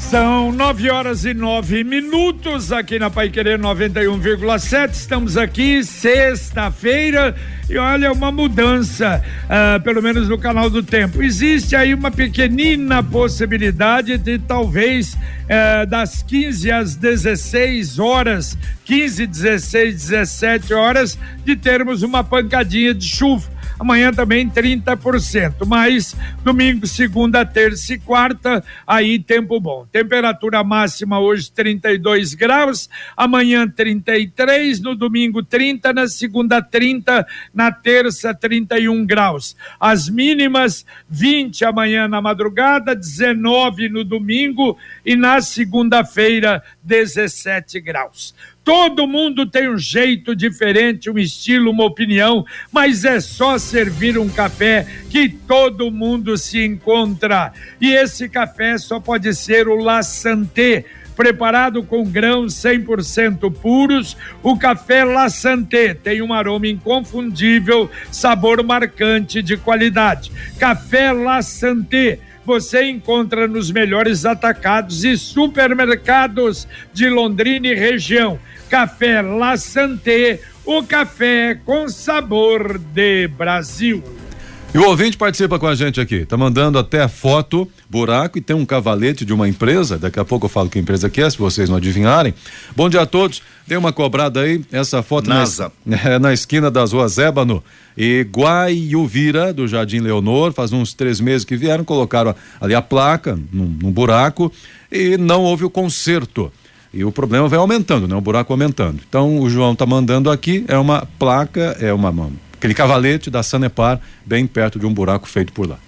São nove horas e nove minutos aqui na Pai Querer 91,7. Estamos aqui sexta-feira e olha uma mudança, uh, pelo menos no canal do tempo. Existe aí uma pequenina possibilidade de talvez uh, das 15 às 16 horas, 15, 16, 17 horas, de termos uma pancadinha de chuva Amanhã também 30%, mas domingo, segunda, terça e quarta, aí tempo bom. Temperatura máxima hoje 32 graus, amanhã 33, no domingo 30, na segunda 30, na terça 31 graus. As mínimas 20 amanhã na madrugada, 19 no domingo e na segunda-feira 17 graus. Todo mundo tem um jeito diferente, um estilo, uma opinião, mas é só servir um café que todo mundo se encontra. E esse café só pode ser o La Santé preparado com grãos 100% puros, o café La Santé tem um aroma inconfundível, sabor marcante de qualidade. Café La Santé você encontra nos melhores atacados e supermercados de Londrina e região. Café La Santé, o café com sabor de Brasil. E o ouvinte participa com a gente aqui, tá mandando até a foto, buraco e tem um cavalete de uma empresa, daqui a pouco eu falo que empresa que é, se vocês não adivinharem. Bom dia a todos, dê uma cobrada aí, essa foto NASA. Na, é, na esquina das ruas Ébano e Guaiuvira, do Jardim Leonor, faz uns três meses que vieram, colocaram ali a placa num, num buraco e não houve o conserto. E o problema vai aumentando, né? O buraco aumentando. Então o João está mandando aqui, é uma placa, é uma aquele cavalete da Sanepar, bem perto de um buraco feito por lá.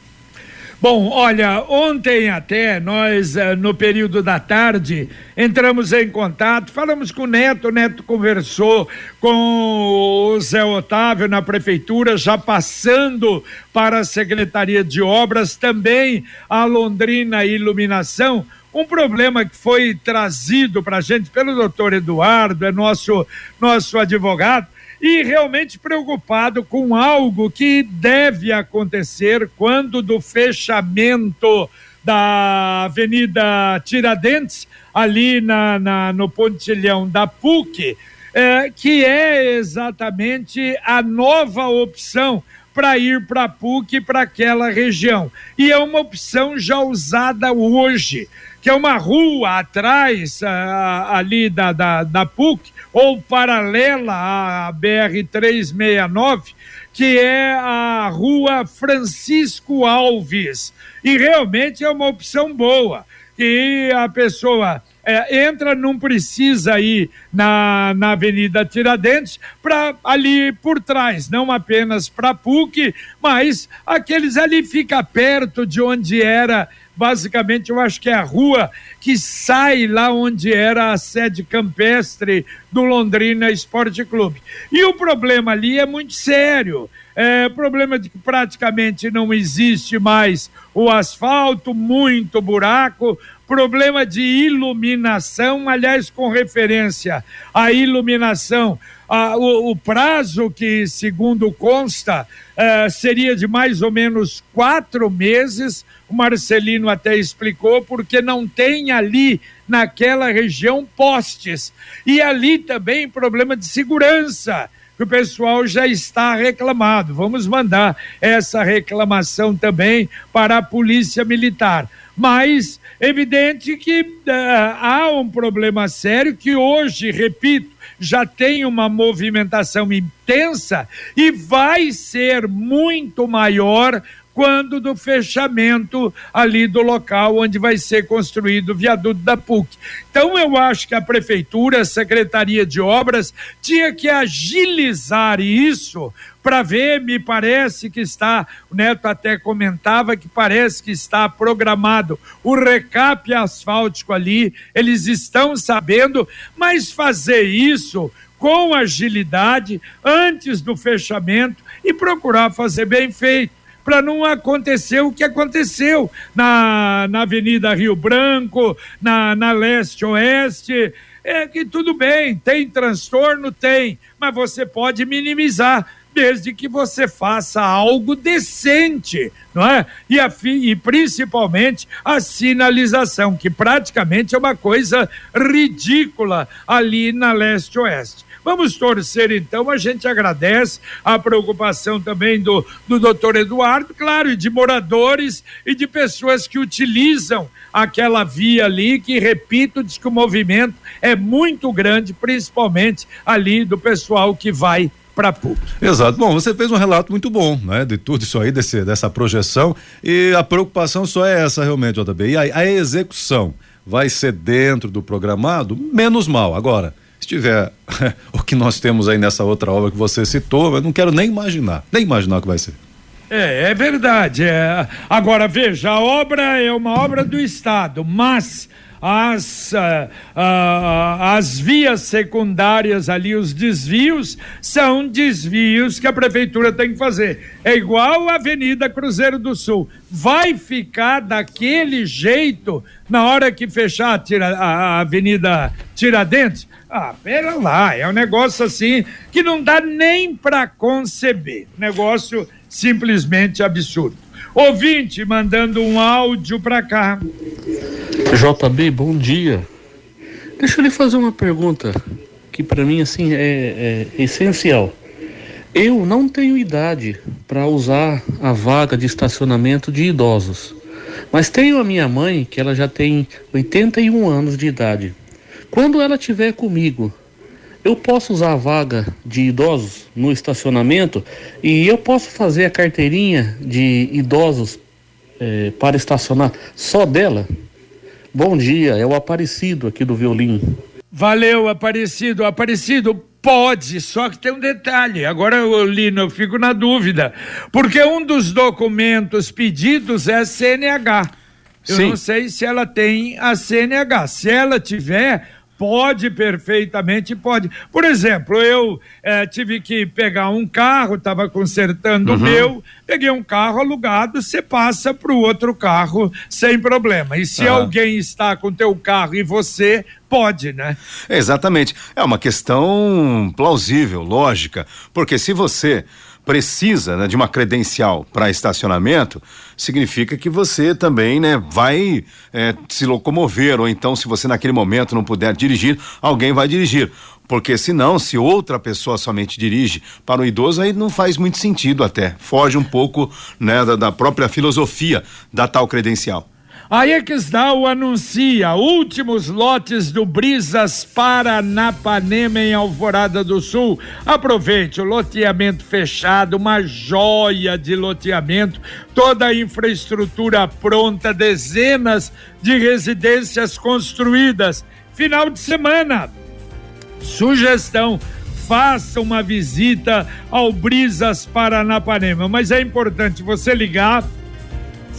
Bom, olha, ontem até nós, eh, no período da tarde, entramos em contato, falamos com o Neto, o Neto conversou com o Zé Otávio na prefeitura, já passando para a Secretaria de Obras, também a Londrina Iluminação um problema que foi trazido para a gente pelo doutor Eduardo, é nosso, nosso advogado, e realmente preocupado com algo que deve acontecer quando do fechamento da Avenida Tiradentes, ali na, na no pontilhão da PUC, é, que é exatamente a nova opção para ir para a PUC para aquela região. E é uma opção já usada hoje que é uma rua atrás ali da, da, da PUC, ou paralela à BR-369, que é a rua Francisco Alves. E realmente é uma opção boa. E a pessoa é, entra, não precisa ir na, na Avenida Tiradentes, para ali por trás, não apenas para PUC, mas aqueles ali fica perto de onde era basicamente eu acho que é a rua que sai lá onde era a sede campestre do Londrina Esporte Clube. E o problema ali é muito sério. É, problema de que praticamente não existe mais o asfalto, muito buraco, problema de iluminação, aliás, com referência à iluminação, a, o, o, prazo que, segundo consta, uh, seria de mais ou menos quatro meses. O Marcelino até explicou, porque não tem ali naquela região postes. E ali também problema de segurança que o pessoal já está reclamado. Vamos mandar essa reclamação também para a Polícia Militar. Mas evidente que uh, há um problema sério que hoje, repito, já tem uma movimentação intensa e vai ser muito maior quando do fechamento ali do local onde vai ser construído o viaduto da PUC. Então eu acho que a prefeitura, a Secretaria de Obras tinha que agilizar isso para ver, me parece que está, o Neto até comentava que parece que está programado o recap asfáltico ali, eles estão sabendo, mas fazer isso com agilidade antes do fechamento e procurar fazer bem feito para não acontecer o que aconteceu na, na Avenida Rio Branco, na, na Leste-Oeste. é que tudo bem, tem transtorno? Tem, mas você pode minimizar desde que você faça algo decente, não é? E, a, e principalmente a sinalização, que praticamente é uma coisa ridícula ali na leste-oeste. Vamos torcer então, a gente agradece a preocupação também do, do doutor Eduardo, claro, e de moradores e de pessoas que utilizam aquela via ali, que, repito, diz que o movimento é muito grande, principalmente ali do pessoal que vai para PUC. Exato. Bom, você fez um relato muito bom, né, de tudo isso aí, desse, dessa projeção, e a preocupação só é essa realmente, JB. E a, a execução vai ser dentro do programado, menos mal. Agora, se tiver o que nós temos aí nessa outra obra que você citou, eu não quero nem imaginar, nem imaginar o que vai ser. É, é verdade. É. Agora, veja, a obra é uma obra do Estado, mas as, uh, uh, as vias secundárias ali, os desvios, são desvios que a prefeitura tem que fazer. É igual a Avenida Cruzeiro do Sul. Vai ficar daquele jeito na hora que fechar a, tira, a, a Avenida Tiradentes? Ah, pera lá, é um negócio assim que não dá nem para conceber. Negócio simplesmente absurdo. Ouvinte mandando um áudio para cá. JB, bom dia. Deixa eu lhe fazer uma pergunta que para mim assim é, é essencial. Eu não tenho idade para usar a vaga de estacionamento de idosos, mas tenho a minha mãe que ela já tem 81 anos de idade. Quando ela estiver comigo, eu posso usar a vaga de idosos no estacionamento e eu posso fazer a carteirinha de idosos é, para estacionar só dela? Bom dia, é o Aparecido aqui do Violino. Valeu, Aparecido. Aparecido, pode, só que tem um detalhe. Agora, Lino, eu fico na dúvida, porque um dos documentos pedidos é CNH. Eu Sim. não sei se ela tem a CNH. Se ela tiver, Pode perfeitamente, pode. Por exemplo, eu é, tive que pegar um carro, estava consertando uhum. o meu, peguei um carro alugado, você passa para o outro carro sem problema. E se alguém está com teu carro e você, pode, né? Exatamente. É uma questão plausível, lógica, porque se você precisa né, de uma credencial para estacionamento, significa que você também né, vai é, se locomover, ou então, se você naquele momento não puder dirigir, alguém vai dirigir. Porque senão, se outra pessoa somente dirige para o idoso, aí não faz muito sentido até. Foge um pouco né, da, da própria filosofia da tal credencial. A Exdal anuncia últimos lotes do Brisas Paranapanema em Alvorada do Sul. Aproveite o loteamento fechado, uma joia de loteamento, toda a infraestrutura pronta, dezenas de residências construídas. Final de semana. Sugestão faça uma visita ao Brisas Paranapanema. Mas é importante você ligar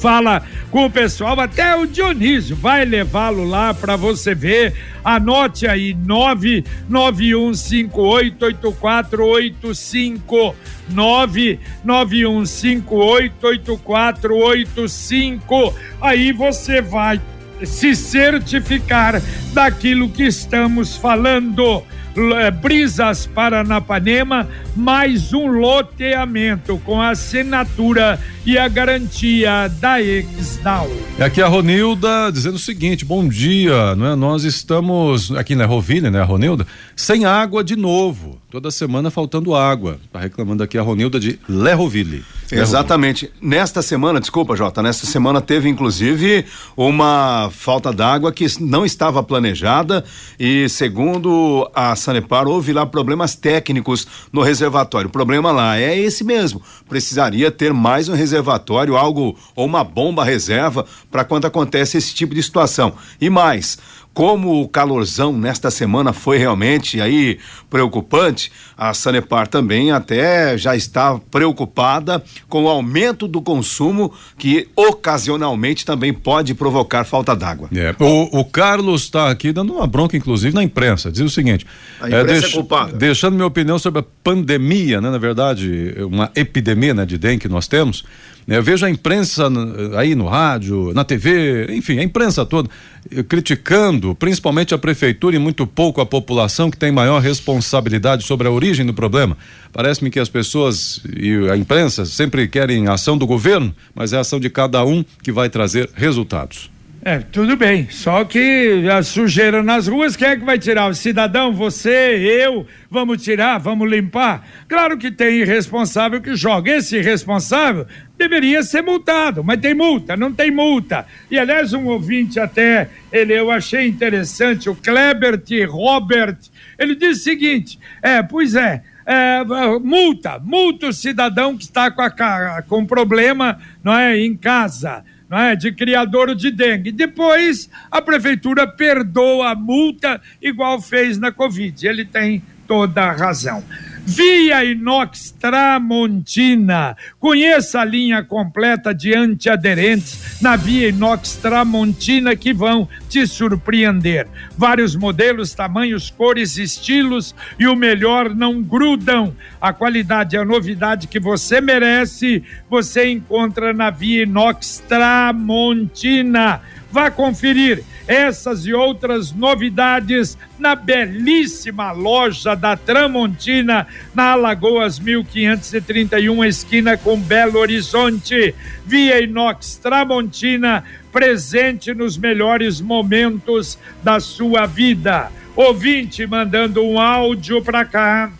fala com o pessoal, até o Dionísio vai levá-lo lá para você ver. Anote aí, 991588485. 991588485. Aí você vai se certificar daquilo que estamos falando. É, Brisas Paranapanema, mais um loteamento com a assinatura e a garantia da Exdal. É aqui a Ronilda dizendo o seguinte: bom dia, não é? Nós estamos aqui na Roville, né, Ronilda, sem água de novo. Toda semana faltando água. Tá reclamando aqui a Ronilda de Lerroville. Exatamente. Nesta semana, desculpa, Jota, nesta semana teve inclusive uma falta d'água que não estava planejada e segundo a Sanepar houve lá problemas técnicos no reservatório. O problema lá é esse mesmo. Precisaria ter mais um reservatório, algo ou uma bomba reserva para quando acontece esse tipo de situação. E mais, como o calorzão nesta semana foi realmente aí preocupante, a Sanepar também até já está preocupada com o aumento do consumo que ocasionalmente também pode provocar falta d'água. É, o, o, Carlos está aqui dando uma bronca, inclusive, na imprensa. Diz o seguinte: a imprensa é, deixa, é culpada. deixando minha opinião sobre a pandemia, né? Na verdade, uma epidemia né, de dengue que nós temos. Né? Eu vejo a imprensa aí no rádio, na TV, enfim, a imprensa toda eh, criticando, principalmente a prefeitura e muito pouco a população que tem maior responsabilidade sobre a origem do problema. Parece-me que as pessoas e a imprensa sempre querem ação do governo, mas é a ação de cada um que vai trazer resultados. É, tudo bem. Só que a sujeira nas ruas, quem é que vai tirar? O cidadão, você, eu, vamos tirar, vamos limpar? Claro que tem irresponsável que joga. Esse irresponsável deveria ser multado, mas tem multa, não tem multa. E aliás, um ouvinte até, ele eu achei interessante, o Klebert Robert, ele diz o seguinte: é, pois é, é, multa, multa o cidadão que está com, a, com problema não é, em casa não é, de criador de dengue. Depois, a prefeitura perdoa a multa, igual fez na Covid. Ele tem toda a razão. Via Inox Tramontina. Conheça a linha completa de antiaderentes na Via Inox Tramontina que vão te surpreender. Vários modelos, tamanhos, cores, estilos e o melhor não grudam. A qualidade e a novidade que você merece, você encontra na Via Inox Tramontina. Vá conferir essas e outras novidades na belíssima loja da Tramontina, na Alagoas 1531, esquina com Belo Horizonte. Via Inox Tramontina, presente nos melhores momentos da sua vida. Ouvinte mandando um áudio para cá.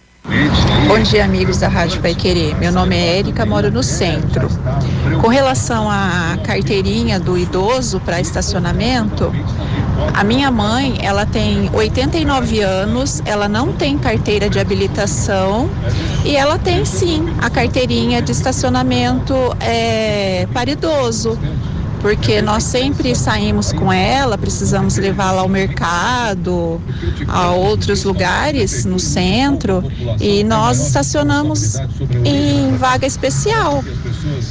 Bom dia, amigos da Rádio Pai Querer. Meu nome é Érica, moro no centro. Com relação à carteirinha do idoso para estacionamento, a minha mãe, ela tem 89 anos, ela não tem carteira de habilitação e ela tem sim a carteirinha de estacionamento é, para idoso. Porque nós sempre saímos com ela, precisamos levá-la ao mercado, a outros lugares no centro, e nós estacionamos em vaga especial,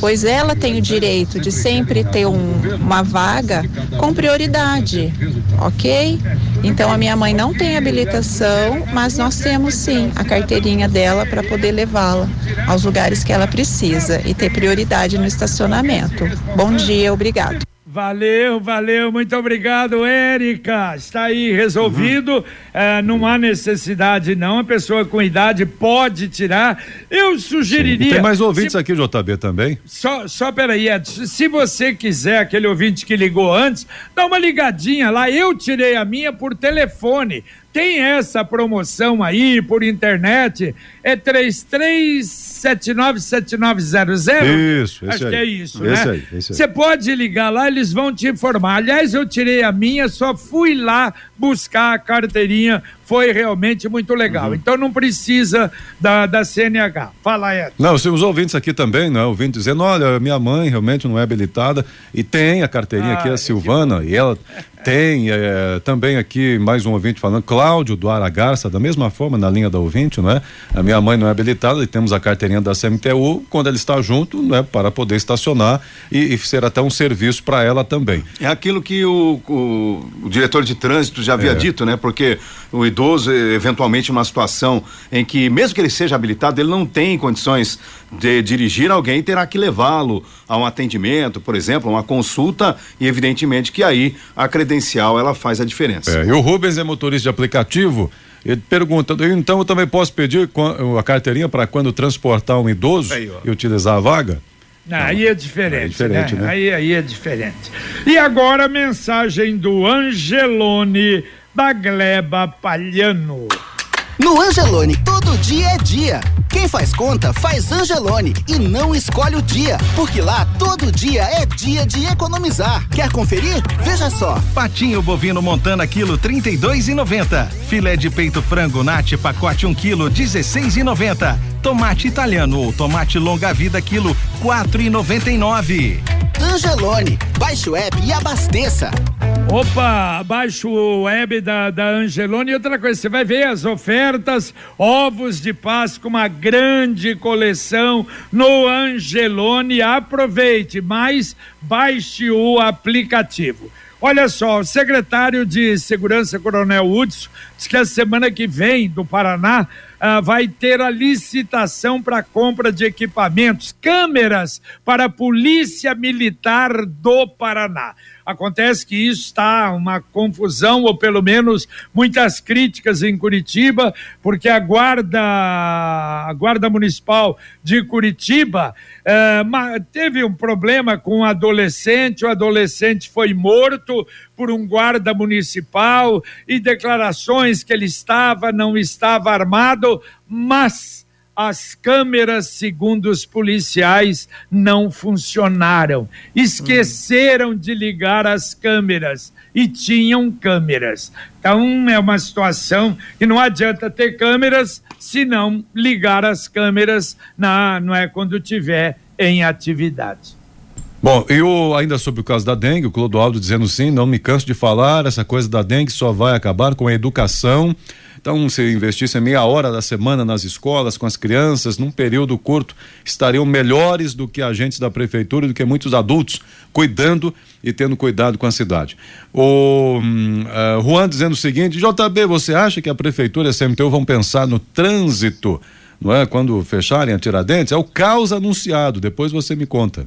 pois ela tem o direito de sempre ter um, uma vaga com prioridade, ok? Então a minha mãe não tem habilitação, mas nós temos sim a carteirinha dela para poder levá-la aos lugares que ela precisa e ter prioridade no estacionamento. Bom dia, obrigado. Valeu, valeu, muito obrigado, Érica. Está aí resolvido. Uhum. É, não há necessidade, não. A pessoa com idade pode tirar. Eu sugeriria. tem mais ouvintes se, aqui, JB, também. Só, só peraí, Edson. Se você quiser, aquele ouvinte que ligou antes, dá uma ligadinha lá. Eu tirei a minha por telefone. Tem essa promoção aí por internet. É 33 797900. Isso, Acho aí. que é isso, esse né? Esse Você pode ligar lá, eles vão te informar. Aliás, eu tirei a minha, só fui lá buscar a carteirinha, foi realmente muito legal. Uhum. Então não precisa da, da CNH. Fala, Edson. Não, os ouvintes aqui também, né? Ouvindo dizendo, olha, minha mãe realmente não é habilitada e tem a carteirinha ah, aqui, a Silvana, e ela tem é, também aqui mais um ouvinte falando, Cláudio do Aragarça, da mesma forma, na linha da ouvinte, não é? A minha mãe não é habilitada e temos a carteirinha da CMTU quando ela está junto, né? Para poder estacionar e, e ser até um serviço para ela também. É aquilo que o, o, o, diretor de trânsito já havia é. dito, né? Porque o idoso, eventualmente, uma situação em que, mesmo que ele seja habilitado, ele não tem condições de dirigir alguém, terá que levá-lo a um atendimento, por exemplo, uma consulta, e evidentemente que aí a credencial ela faz a diferença. É, e o Rubens é motorista de aplicativo. Ele pergunta, então eu também posso pedir a carteirinha para quando transportar um idoso aí, e utilizar a vaga? Não, aí é diferente, aí é diferente né? né? Aí, aí é diferente. E agora a mensagem do Angelone da Gleba Palhano. No Angelone, todo dia é dia. Quem faz conta, faz Angelone e não escolhe o dia, porque lá todo dia é dia de economizar. Quer conferir? Veja só. Patinho bovino montana quilo 32,90. Filé de peito frango nate pacote 1 um quilo 16,90. Tomate italiano ou tomate longa vida quilo 4,99. Angelone, baixe o app e abasteça. Opa, baixe o web da, da Angelone e outra coisa, você vai ver as ofertas, ovos de Páscoa, uma grande coleção no Angelone. Aproveite, mas baixe o aplicativo. Olha só, o secretário de Segurança, Coronel Hudson, diz que a semana que vem do Paraná ah, vai ter a licitação para compra de equipamentos, câmeras para a Polícia Militar do Paraná. Acontece que isso está uma confusão, ou pelo menos muitas críticas em Curitiba, porque a Guarda, a Guarda Municipal de Curitiba eh, teve um problema com um adolescente, o adolescente foi morto por um guarda municipal e declarações que ele estava, não estava armado, mas as câmeras, segundo os policiais, não funcionaram. Esqueceram hum. de ligar as câmeras e tinham câmeras. Então é uma situação que não adianta ter câmeras se não ligar as câmeras na, não é quando tiver em atividade. Bom, eu ainda sobre o caso da dengue, o Clodoaldo dizendo sim, não me canso de falar, essa coisa da dengue só vai acabar com a educação. Então, se investisse meia hora da semana nas escolas, com as crianças, num período curto, estariam melhores do que agentes da prefeitura, do que muitos adultos, cuidando e tendo cuidado com a cidade. O uh, Juan dizendo o seguinte: JB, você acha que a prefeitura e a CMTU vão pensar no trânsito, não é? Quando fecharem a Tiradentes? É o caos anunciado, depois você me conta.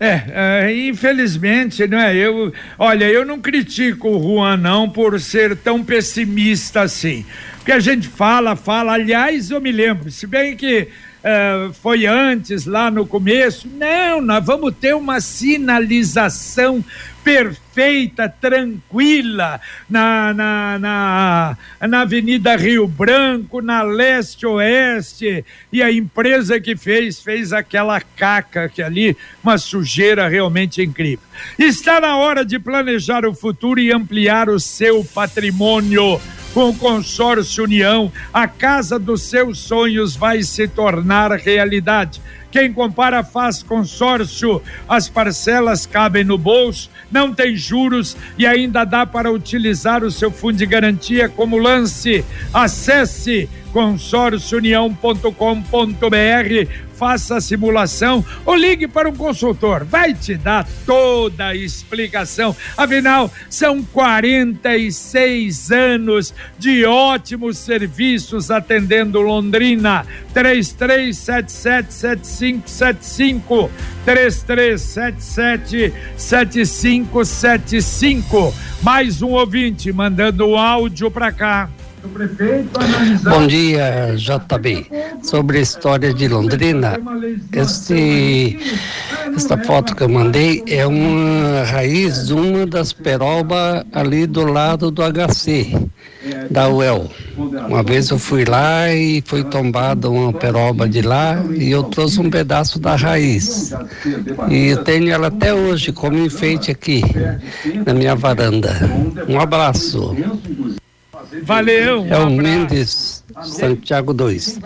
É, é, infelizmente, né? Eu, olha, eu não critico o Juan não por ser tão pessimista assim. Porque a gente fala, fala, aliás, eu me lembro, se bem que é, foi antes, lá no começo. Não, nós vamos ter uma sinalização perfeita, tranquila, na, na, na, na Avenida Rio Branco, na leste-oeste. E a empresa que fez, fez aquela caca que ali, uma sujeira realmente incrível. Está na hora de planejar o futuro e ampliar o seu patrimônio com o consórcio União, a casa dos seus sonhos vai se tornar realidade. Quem compara faz consórcio, as parcelas cabem no bolso, não tem juros e ainda dá para utilizar o seu fundo de garantia como lance. Acesse consórciounião.com.br faça a simulação ou ligue para um consultor. Vai te dar toda a explicação. Afinal, são 46 anos de ótimos serviços atendendo Londrina. 33777575 3377 7575. Mais um ouvinte mandando o áudio para cá. Bom dia, JB. Sobre a história de Londrina, esse, essa foto que eu mandei é uma raiz de uma das perobas ali do lado do HC, da UEL. Uma vez eu fui lá e foi tombada uma peroba de lá e eu trouxe um pedaço da raiz. E eu tenho ela até hoje como enfeite aqui na minha varanda. Um abraço. Valeu. Um é o Mendes Santiago 2.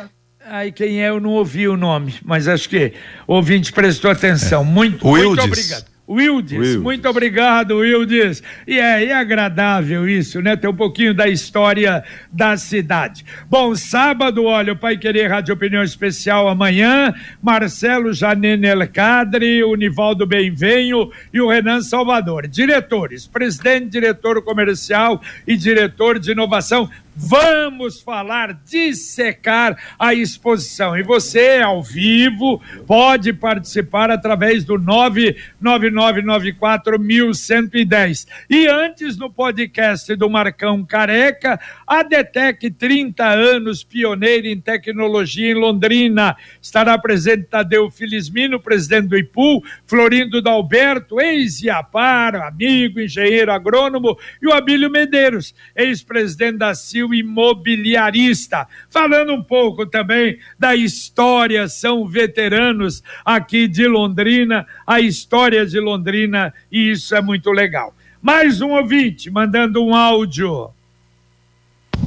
Ai, quem é, eu não ouvi o nome, mas acho que o ouvinte prestou atenção. Muito, muito obrigado. Wildes, Wildes, muito obrigado, Wildes. E é, é, agradável isso, né? Ter um pouquinho da história da cidade. Bom, sábado, olha, o Pai Querer Rádio Opinião Especial amanhã, Marcelo Janine Elcadre, o Nivaldo Benvenho e o Renan Salvador. Diretores, presidente, diretor comercial e diretor de inovação vamos falar, dissecar a exposição. E você, ao vivo, pode participar através do 999941110. E antes, no podcast do Marcão Careca, a Detec 30 anos, pioneira em tecnologia em Londrina. Estará presente Tadeu Filismino, presidente do IPU, Florindo Dalberto, ex-Iapar, amigo, engenheiro agrônomo, e o Abílio Medeiros, ex-presidente da CIL imobiliarista. Falando um pouco também da história, são veteranos aqui de Londrina, a história de Londrina, e isso é muito legal. Mais um ouvinte mandando um áudio.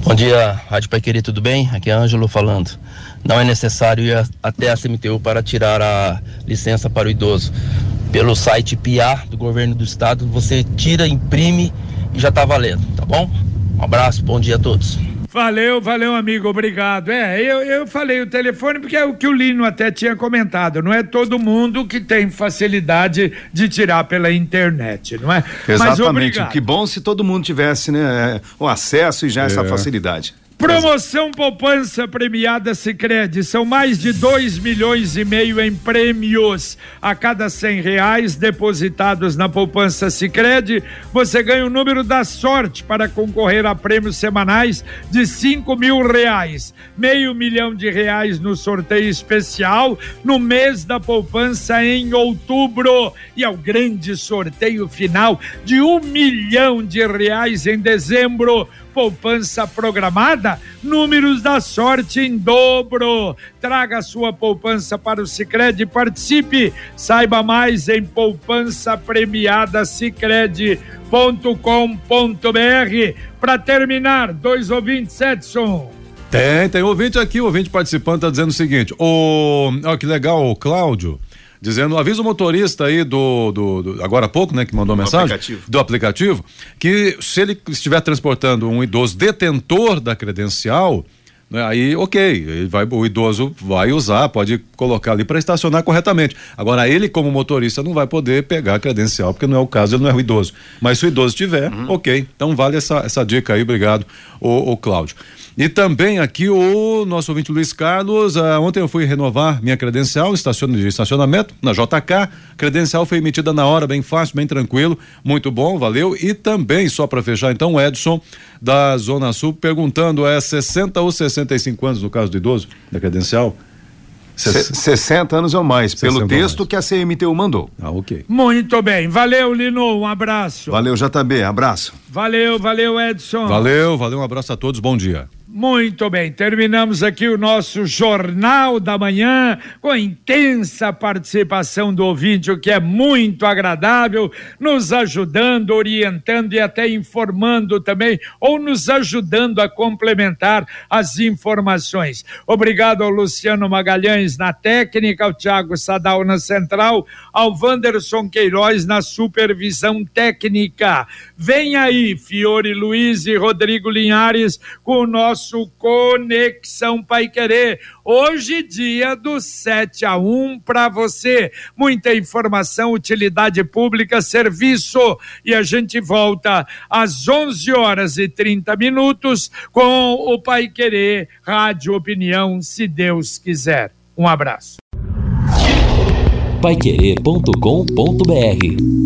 Bom dia, Rádio Pai Querer, tudo bem? Aqui é Ângelo falando. Não é necessário ir até a CMTU para tirar a licença para o idoso. Pelo site PIA do governo do estado, você tira, imprime e já está valendo, tá bom? Um abraço, bom dia a todos. Valeu, valeu, amigo, obrigado. É, eu, eu falei o telefone porque é o que o Lino até tinha comentado. Não é todo mundo que tem facilidade de tirar pela internet, não é? Exatamente. Que bom se todo mundo tivesse, né, o acesso e já é. essa facilidade. Promoção Poupança Premiada Sicredi. São mais de dois milhões e meio em prêmios. A cada cem reais depositados na Poupança Sicredi, você ganha o número da sorte para concorrer a prêmios semanais de cinco mil reais, meio milhão de reais no sorteio especial no mês da poupança em outubro. E ao grande sorteio final de um milhão de reais em dezembro poupança programada, números da sorte em dobro. Traga sua poupança para o Sicredi e participe. Saiba mais em poupança premiada. Para terminar, dois ouvintes, Edson. Tem, tem ouvinte aqui, ouvinte participando está dizendo o seguinte: o, ó, que legal, o Cláudio dizendo, avisa o motorista aí do, do, do agora há pouco, né, que mandou do mensagem aplicativo. do aplicativo, que se ele estiver transportando um idoso detentor da credencial, né, aí ok, vai, o idoso vai usar, pode colocar ali para estacionar corretamente. Agora ele como motorista não vai poder pegar a credencial porque não é o caso, ele não é o idoso. Mas se o idoso tiver, uhum. ok. Então vale essa essa dica aí, obrigado, o, o Cláudio. E também aqui o nosso ouvinte Luiz Carlos. Uh, ontem eu fui renovar minha credencial de estacionamento na JK. Credencial foi emitida na hora, bem fácil, bem tranquilo. Muito bom, valeu. E também, só para fechar, então, o Edson da Zona Sul perguntando: é 60 ou 65 anos no caso do idoso, da credencial? 60 anos ou mais, pelo texto mais. que a CMTU mandou. Ah, ok. Muito bem. Valeu, Lino. Um abraço. Valeu, JB. Abraço. Valeu, valeu, Edson. Valeu, valeu. Um abraço a todos. Bom dia. Muito bem, terminamos aqui o nosso Jornal da Manhã com a intensa participação do ouvinte, o que é muito agradável, nos ajudando, orientando e até informando também, ou nos ajudando a complementar as informações. Obrigado ao Luciano Magalhães na técnica, ao Tiago Sadal na central, ao Wanderson Queiroz na supervisão técnica. Vem aí, Fiore Luiz e Rodrigo Linhares com o nosso nosso Conexão Pai Querer. Hoje, dia do 7 a 1 para você. Muita informação, utilidade pública, serviço. E a gente volta às 11 horas e 30 minutos com o Pai Querer Rádio Opinião, se Deus quiser. Um abraço. Paiquerê.com.br